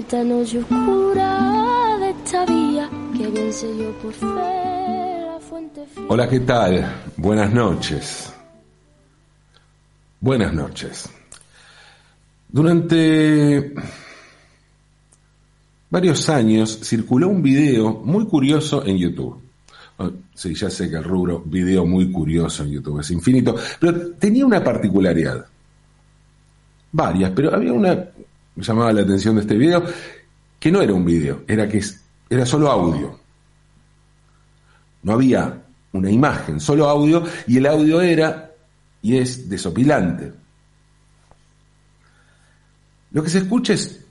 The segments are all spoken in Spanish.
esta noche oscura de esta vía que sé yo por fe la fuente fría. Hola, ¿qué tal? Buenas noches. Buenas noches. Durante varios años circuló un video muy curioso en YouTube. Oh, Sí, ya sé que el rubro video muy curioso en YouTube es infinito, pero tenía una particularidad. Varias, pero había una llamaba la atención de este video que no era un video, era que era solo audio. No había una imagen, solo audio, y el audio era y es desopilante. Lo que se escucha es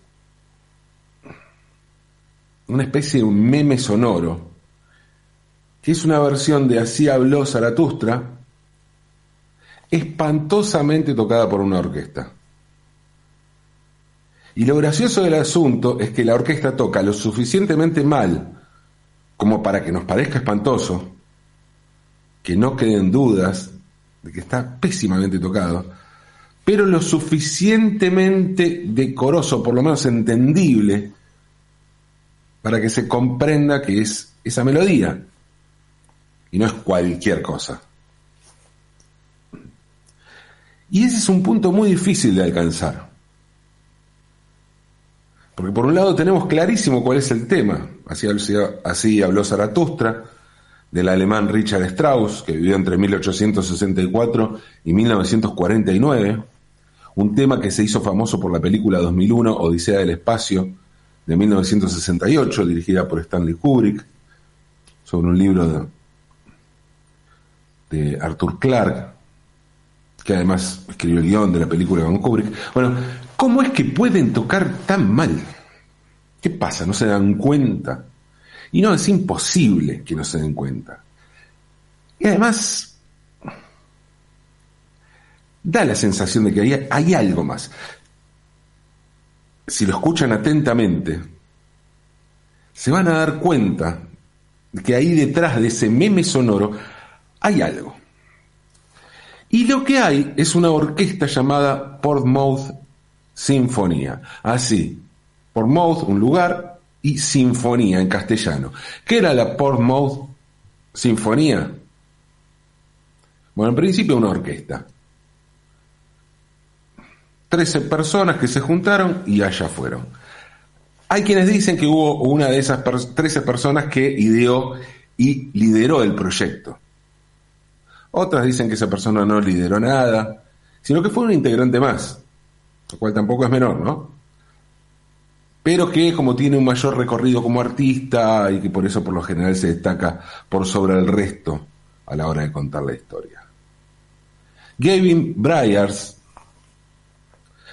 una especie de un meme sonoro, que es una versión de Así habló Zaratustra, espantosamente tocada por una orquesta. Y lo gracioso del asunto es que la orquesta toca lo suficientemente mal como para que nos parezca espantoso, que no queden dudas de que está pésimamente tocado, pero lo suficientemente decoroso, por lo menos entendible, para que se comprenda que es esa melodía y no es cualquier cosa. Y ese es un punto muy difícil de alcanzar. Porque por un lado tenemos clarísimo cuál es el tema. Así, habló Zaratustra, del alemán Richard Strauss, que vivió entre 1864 y 1949. Un tema que se hizo famoso por la película 2001, Odisea del Espacio, de 1968, dirigida por Stanley Kubrick, sobre un libro de, de Arthur Clarke, que además escribió el guion de la película con Kubrick. Bueno, ¿cómo es que pueden tocar tan mal? ¿Qué pasa? ¿No se dan cuenta? Y no, es imposible que no se den cuenta. Y además, da la sensación de que hay, algo más. Si lo escuchan atentamente, se van a dar cuenta que ahí detrás de ese meme sonoro hay algo. Y lo que hay es una orquesta llamada Portsmouth Sinfonía. Así, Portsmouth, un lugar, y Sinfonía en castellano. ¿Qué era la Portsmouth Sinfonía? Bueno, en principio una orquesta. Trece personas que se juntaron y allá fueron. Hay quienes dicen que hubo una de esas trece personas que ideó y lideró el proyecto. Otras dicen que esa persona no lideró nada, sino que fue un integrante más, lo cual tampoco es menor, ¿no? Pero que como tiene un mayor recorrido como artista y que por eso por lo general se destaca por sobre el resto a la hora de contar la historia. Gavin Bryars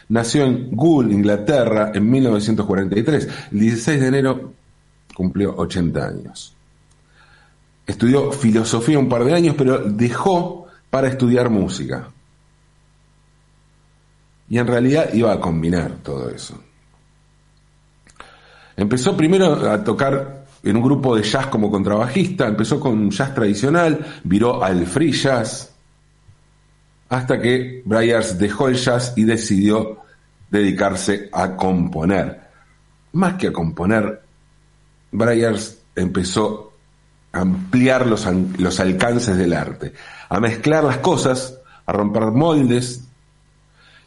nació en Goole, Inglaterra, en 1943. El 16 de enero cumplió 80 años. Estudió filosofía un par de años, pero dejó para estudiar música. Y en realidad iba a combinar todo eso. Empezó primero a tocar en un grupo de jazz como contrabajista, empezó con jazz tradicional, viró al free jazz, hasta que Bryars dejó el jazz y decidió dedicarse a componer. Más que a componer, Bryars empezó a ampliar los, los alcances del arte, a mezclar las cosas, a romper moldes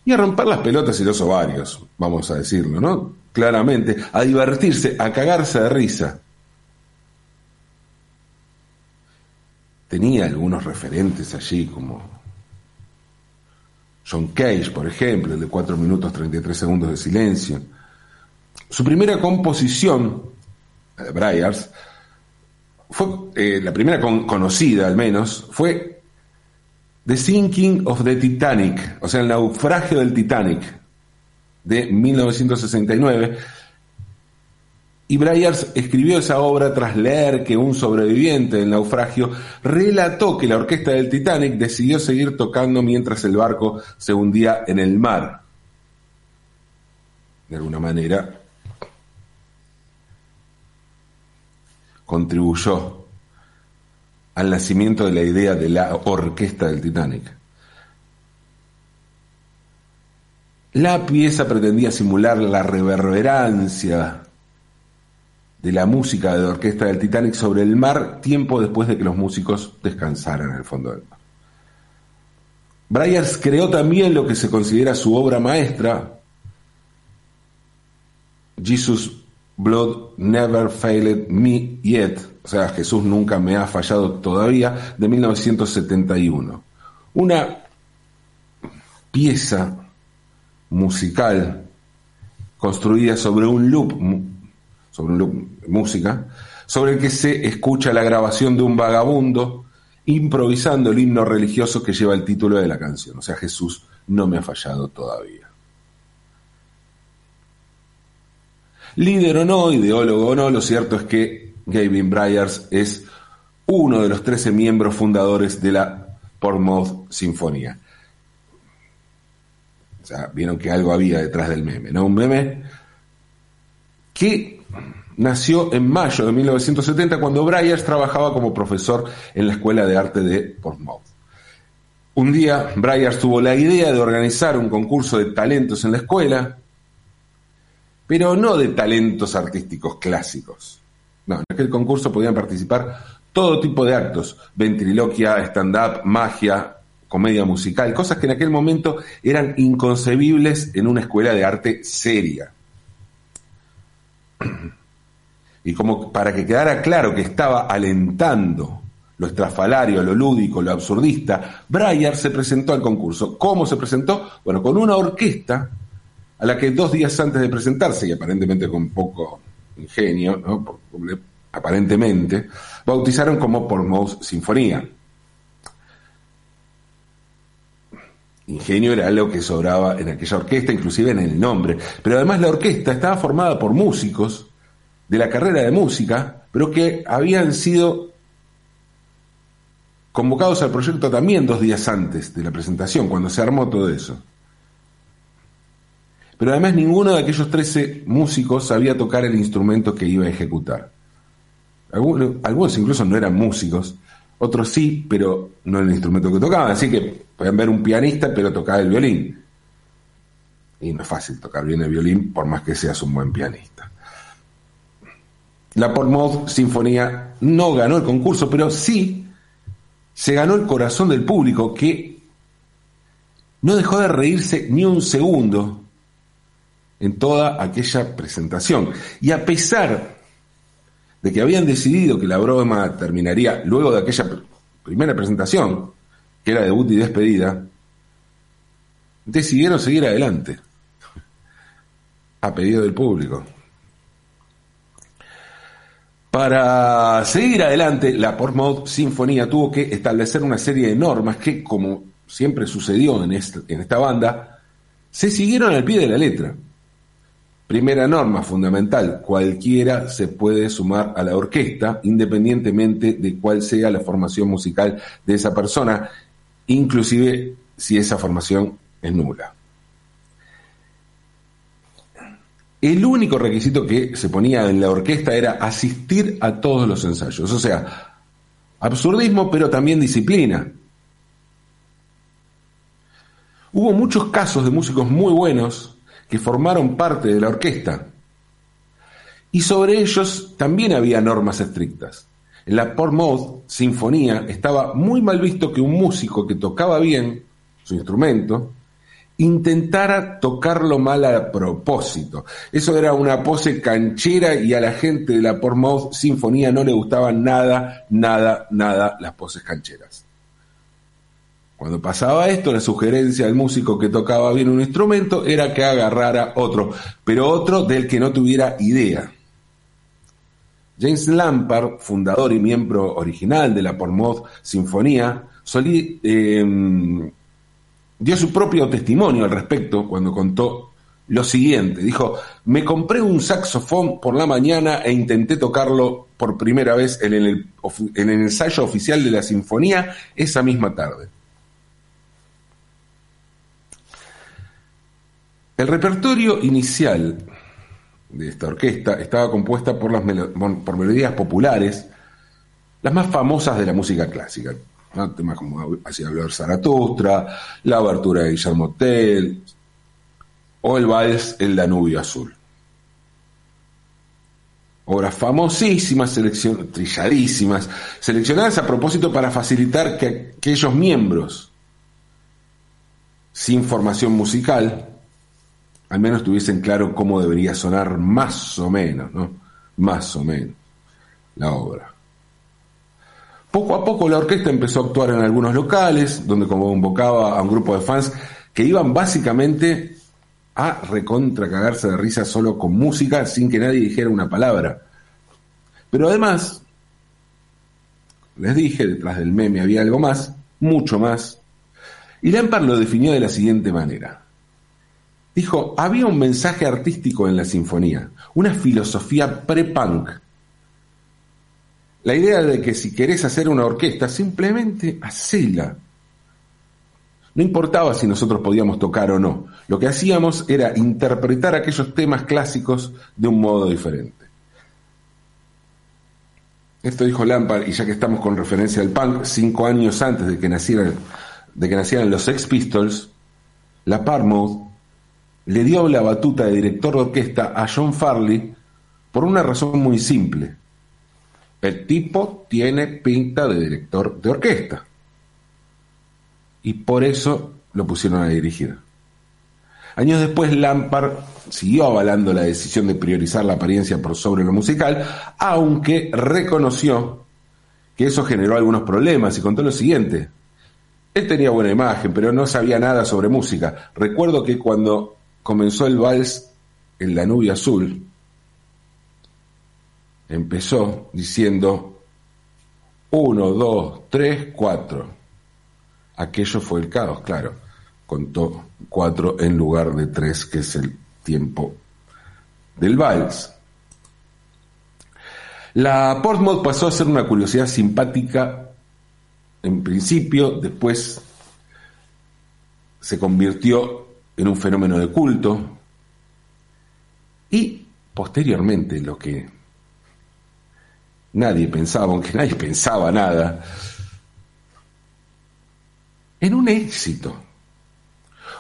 y a romper las pelotas y los ovarios, vamos a decirlo, ¿no? Claramente, a divertirse, a cagarse de risa. Tenía algunos referentes allí, como John Cage, por ejemplo, el de 4 minutos 33 segundos de silencio. Su primera composición, de Bryars, fue eh, la primera con, conocida al menos, fue The Sinking of the Titanic, o sea, el naufragio del Titanic, de 1969. Y Bryars escribió esa obra tras leer que un sobreviviente del naufragio relató que la orquesta del Titanic decidió seguir tocando mientras el barco se hundía en el mar. De alguna manera contribuyó al nacimiento de la idea de la orquesta del Titanic. La pieza pretendía simular la reverberancia de la música de la orquesta del Titanic sobre el mar tiempo después de que los músicos descansaran en el fondo del mar. Bryars creó también lo que se considera su obra maestra, Jesus Blood Never Failed Me Yet, o sea, Jesús nunca me ha fallado todavía, de 1971. Una pieza musical construida sobre un loop, sobre un loop música, sobre el que se escucha la grabación de un vagabundo improvisando el himno religioso que lleva el título de la canción. O sea, Jesús no me ha fallado todavía. Líder o no, ideólogo o no, lo cierto es que Gavin Bryars es uno de los 13 miembros fundadores de la Portsmouth Sinfonía. O sea, vieron que algo había detrás del meme, ¿no? Un meme que nació en mayo de 1970 cuando Bryars trabajaba como profesor en la Escuela de Arte de Portsmouth. Un día Bryars tuvo la idea de organizar un concurso de talentos en la escuela, pero no de talentos artísticos clásicos. No, en aquel concurso podían participar todo tipo de actos, ventriloquia, stand-up, magia, comedia musical, cosas que en aquel momento eran inconcebibles en una escuela de arte seria. Y como para que quedara claro que estaba alentando lo estrafalario, lo lúdico, lo absurdista, Breyer se presentó al concurso. ¿Cómo se presentó? Bueno, con una orquesta a la que dos días antes de presentarse, y aparentemente con poco ingenio, ¿no? aparentemente, bautizaron como Portsmouth Sinfonía. Ingenio era algo que sobraba en aquella orquesta, inclusive en el nombre. Pero además la orquesta estaba formada por músicos de la carrera de música, pero que habían sido convocados al proyecto también dos días antes de la presentación, cuando se armó todo eso. Pero además ninguno de aquellos 13 músicos sabía tocar el instrumento que iba a ejecutar. Algunos, incluso no eran músicos, otros sí, pero no el instrumento que tocaban. Así que pueden ver un pianista, pero tocaba el violín. Y no es fácil tocar bien el violín, por más que seas un buen pianista. La Portsmouth Sinfonía no ganó el concurso, pero sí se ganó el corazón del público que no dejó de reírse ni un segundo en toda aquella presentación. Y a pesar de que habían decidido que la broma terminaría luego de aquella primera presentación, que era debut y despedida, decidieron seguir adelante, a pedido del público. Para seguir adelante, la Portsmouth Sinfonía tuvo que establecer una serie de normas que, como siempre sucedió en esta banda, se siguieron al pie de la letra. Primera norma fundamental, cualquiera se puede sumar a la orquesta independientemente de cuál sea la formación musical de esa persona, inclusive si esa formación es nula. El único requisito que se ponía en la orquesta era asistir a todos los ensayos, o sea, absurdismo pero también disciplina. Hubo muchos casos de músicos muy buenos que formaron parte de la orquesta. Y sobre ellos también había normas estrictas. En la Portsmouth Sinfonía estaba muy mal visto que un músico que tocaba bien su instrumento intentara tocarlo mal a propósito. Eso era una pose canchera y a la gente de la Portsmouth Sinfonía no le gustaban nada, nada, nada las poses cancheras. Cuando pasaba esto, la sugerencia del músico que tocaba bien un instrumento era que agarrara otro, pero otro del que no tuviera idea. James Lampard, fundador y miembro original de la Portsmouth Sinfonía, em, dio su propio testimonio al respecto cuando contó lo siguiente. Dijo, me compré un saxofón por la mañana e intenté tocarlo por primera vez en el, en el ensayo oficial de la sinfonía esa misma tarde. El repertorio inicial de esta orquesta estaba compuesta por, melodías populares, las más famosas de la música clásica. Temas como Así hablar Zaratustra, la abertura de Guillermo Tell, o el vals El Danubio Azul. Obras famosísimas, trilladísimas, seleccionadas a propósito para facilitar que aquellos miembros sin formación musical al menos tuviesen claro cómo debería sonar más o menos, ¿no? Más o menos la obra. Poco a poco la orquesta empezó a actuar en algunos locales, donde convocaba a un grupo de fans que iban básicamente a recontra cagarse de risa solo con música, sin que nadie dijera una palabra. Pero además, les dije, detrás del meme había algo más, mucho más, y Lampard lo definió de la siguiente manera. Dijo, había un mensaje artístico en la sinfonía, una filosofía pre-punk. La idea de que si querés hacer una orquesta, simplemente hacela. No importaba si nosotros podíamos tocar o no, lo que hacíamos era interpretar aquellos temas clásicos de un modo diferente. Esto dijo Lampard, y ya que estamos con referencia al punk, cinco años antes de que nacieran, de que nacieran los Sex Pistols, la Parmouth le dio la batuta de director de orquesta a John Farley por una razón muy simple. El tipo tiene pinta de director de orquesta. Y por eso lo pusieron a dirigir. Años después, Lampard siguió avalando la decisión de priorizar la apariencia por sobre lo musical, aunque reconoció que eso generó algunos problemas y contó lo siguiente. Él tenía buena imagen, pero no sabía nada sobre música. Recuerdo que cuando comenzó el vals en la nubia azul, empezó diciendo uno, dos, tres, cuatro. Aquello fue el caos, claro. Contó cuatro en lugar de tres, que es el tiempo del vals. La Portsmouth pasó a ser una curiosidad simpática en principio, después se convirtió en un fenómeno de culto y posteriormente lo que nadie pensaba, aunque nadie pensaba nada, en un éxito.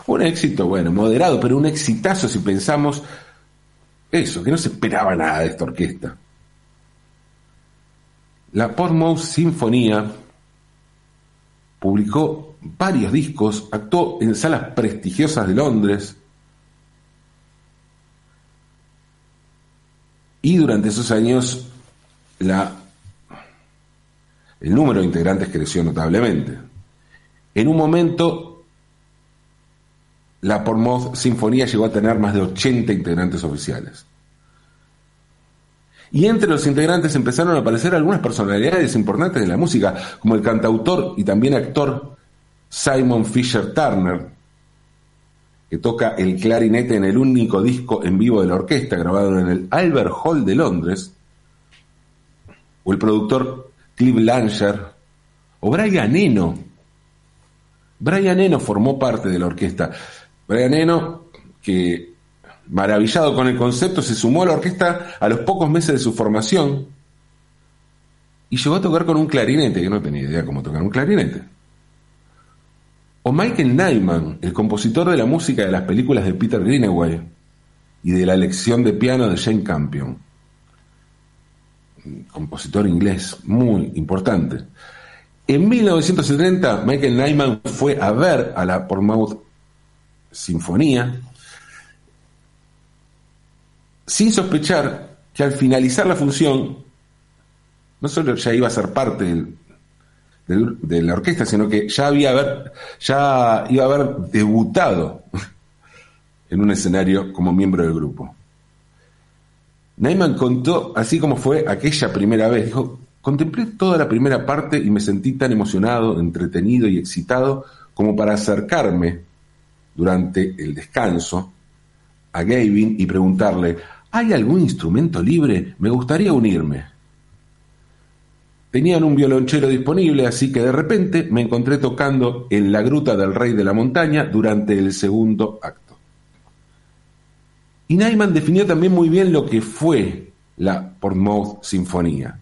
Un éxito, bueno, moderado, pero un exitazo si pensamos eso, que no se esperaba nada de esta orquesta. La Portsmouth Sinfonía publicó varios discos, actuó en salas prestigiosas de Londres y durante esos años el número de integrantes creció notablemente. En un momento la Portsmouth Sinfonía llegó a tener más de 80 integrantes oficiales. Y entre los integrantes empezaron a aparecer algunas personalidades importantes de la música, como el cantautor y también actor Simon Fisher Turner, que toca el clarinete en el único disco en vivo de la orquesta grabado en el Albert Hall de Londres, o el productor Clive Langer, o Brian Eno. Brian Eno formó parte de la orquesta. Brian Eno, que maravillado con el concepto, se sumó a la orquesta a los pocos meses de su formación y llegó a tocar con un clarinete, que no tenía idea cómo tocar un clarinete. O Michael Nyman, el compositor de la música de las películas de Peter Greenaway y de la lección de piano de Jane Campion. compositor inglés muy importante. En 1970, Michael Nyman fue a ver a la Portsmouth Sinfonía sin sospechar que al finalizar la función, no solo ya iba a ser parte de la orquesta, sino que ya, había haber, ya iba a haber debutado en un escenario como miembro del grupo. Neyman contó así como fue aquella primera vez. Dijo, contemplé toda la primera parte y me sentí tan emocionado, entretenido y excitado como para acercarme durante el descanso a Gavin y preguntarle, ¿Hay algún instrumento libre? Me gustaría unirme. Tenían un violonchelo disponible, así que de repente me encontré tocando en la gruta del Rey de la Montaña durante el segundo acto. Y Naiman definió también muy bien lo que fue la Portsmouth Sinfonía.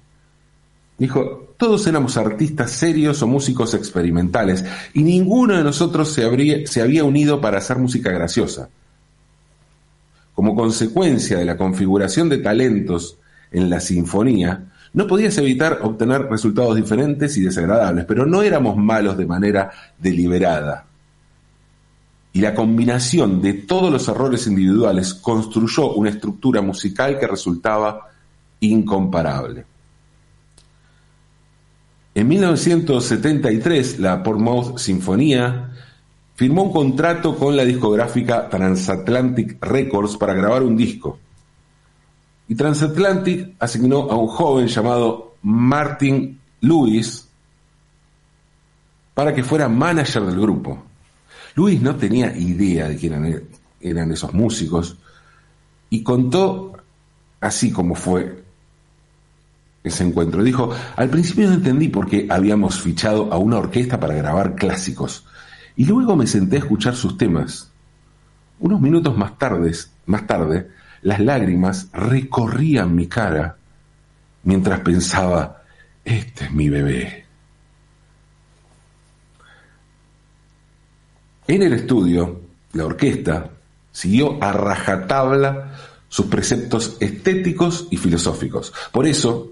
Dijo, todos éramos artistas serios o músicos experimentales, y ninguno de nosotros se había unido para hacer música graciosa. Como consecuencia de la configuración de talentos en la sinfonía, no podías evitar obtener resultados diferentes y desagradables, pero no éramos malos de manera deliberada. Y la combinación de todos los errores individuales construyó una estructura musical que resultaba incomparable. En 1973, la Portsmouth Sinfonía firmó un contrato con la discográfica Transatlantic Records para grabar un disco. Y Transatlantic asignó a un joven llamado Martin Lewis para que fuera manager del grupo. Lewis no tenía idea de quién eran, esos músicos y contó así como fue ese encuentro. Dijo, al principio no entendí por qué habíamos fichado a una orquesta para grabar clásicos. Y luego me senté a escuchar sus temas. Unos minutos más tarde, más tarde, las lágrimas recorrían mi cara mientras pensaba, este es mi bebé. En el estudio, la orquesta siguió a rajatabla sus preceptos estéticos y filosóficos. Por eso,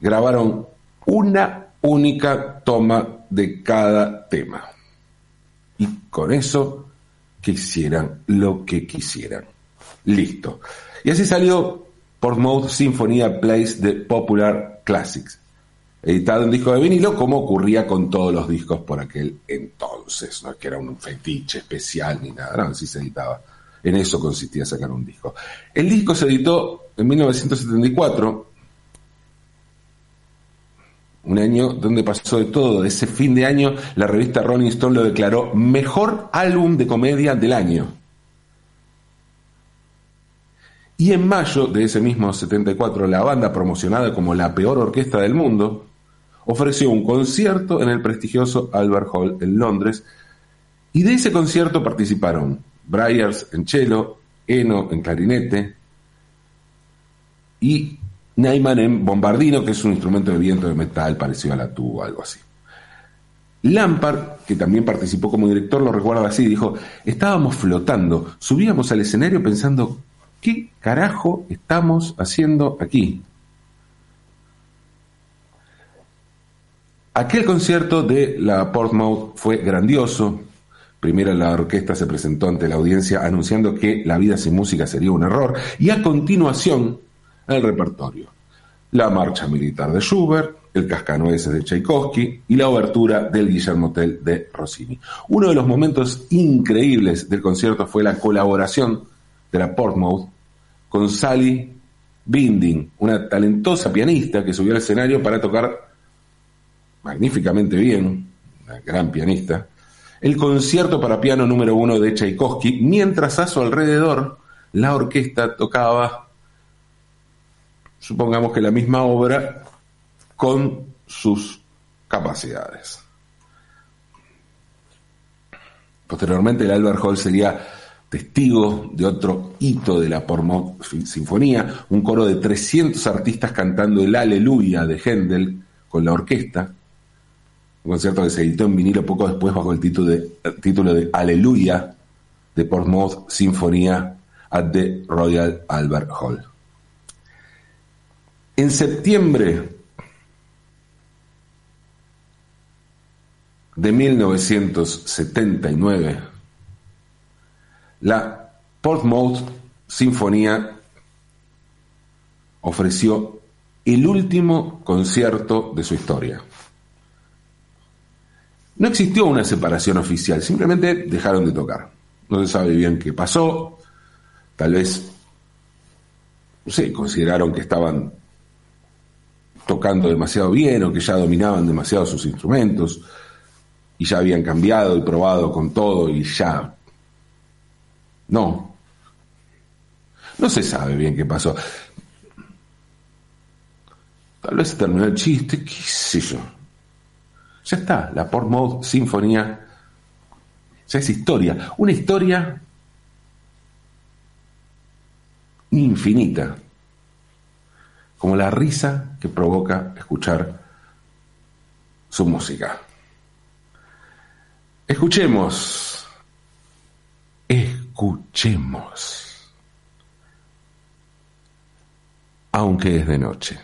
grabaron una única toma de cada tema. Y con eso que hicieran lo que quisieran. Listo. Y así salió Portsmouth Sinfonía Plays de Popular Classics, editado en disco de vinilo, como ocurría con todos los discos por aquel entonces, no es que era un fetiche especial ni nada, no, así se editaba. En eso consistía sacar un disco. El disco se editó en 1974 un año donde pasó de todo. Ese fin de año, la revista Rolling Stone lo declaró mejor álbum de comedia del año. Y en mayo de ese mismo 74, la banda, promocionada como la peor orquesta del mundo, ofreció un concierto en el prestigioso Albert Hall en Londres. Y de ese concierto participaron Bryars en cello, Eno en clarinete y Neyman en bombardino, que es un instrumento de viento de metal parecido a la tuba, algo así. Lampard, que también participó como director, lo recuerda así, dijo, estábamos flotando, subíamos al escenario pensando, ¿qué carajo estamos haciendo aquí? Aquel concierto de la Portsmouth fue grandioso. Primero la orquesta se presentó ante la audiencia anunciando que la vida sin música sería un error y a continuación el repertorio. La marcha militar de Schubert, el cascanueces de Tchaikovsky y la obertura del Guillermo Tell de Rossini. Uno de los momentos increíbles del concierto fue la colaboración de la Portsmouth con Sally Binding, una talentosa pianista que subió al escenario para tocar magníficamente bien, una gran pianista, el concierto para piano número uno de Tchaikovsky, mientras a su alrededor la orquesta tocaba supongamos que la misma obra con sus capacidades. Posteriormente el Albert Hall sería testigo de otro hito de la Pormont Sinfonía, un coro de 300 artistas cantando el Aleluya de Händel con la orquesta, un concierto que se editó en vinilo poco después bajo el título de, de Aleluya de Portsmouth Sinfonía at the Royal Albert Hall. En septiembre de 1979, la Portsmouth Sinfonía ofreció el último concierto de su historia. No existió una separación oficial, simplemente dejaron de tocar. No se sabe bien qué pasó, tal vez, no consideraron que estaban tocando demasiado bien o que ya dominaban demasiado sus instrumentos y ya habían cambiado y probado con todo y ya... No. No se sabe bien qué pasó. Tal vez se terminó el chiste, qué sé yo. Ya está, la Portsmouth Sinfonía ya es historia. Una historia infinita como la risa que provoca escuchar su música. Escuchemos, escuchemos. Aunque es de noche.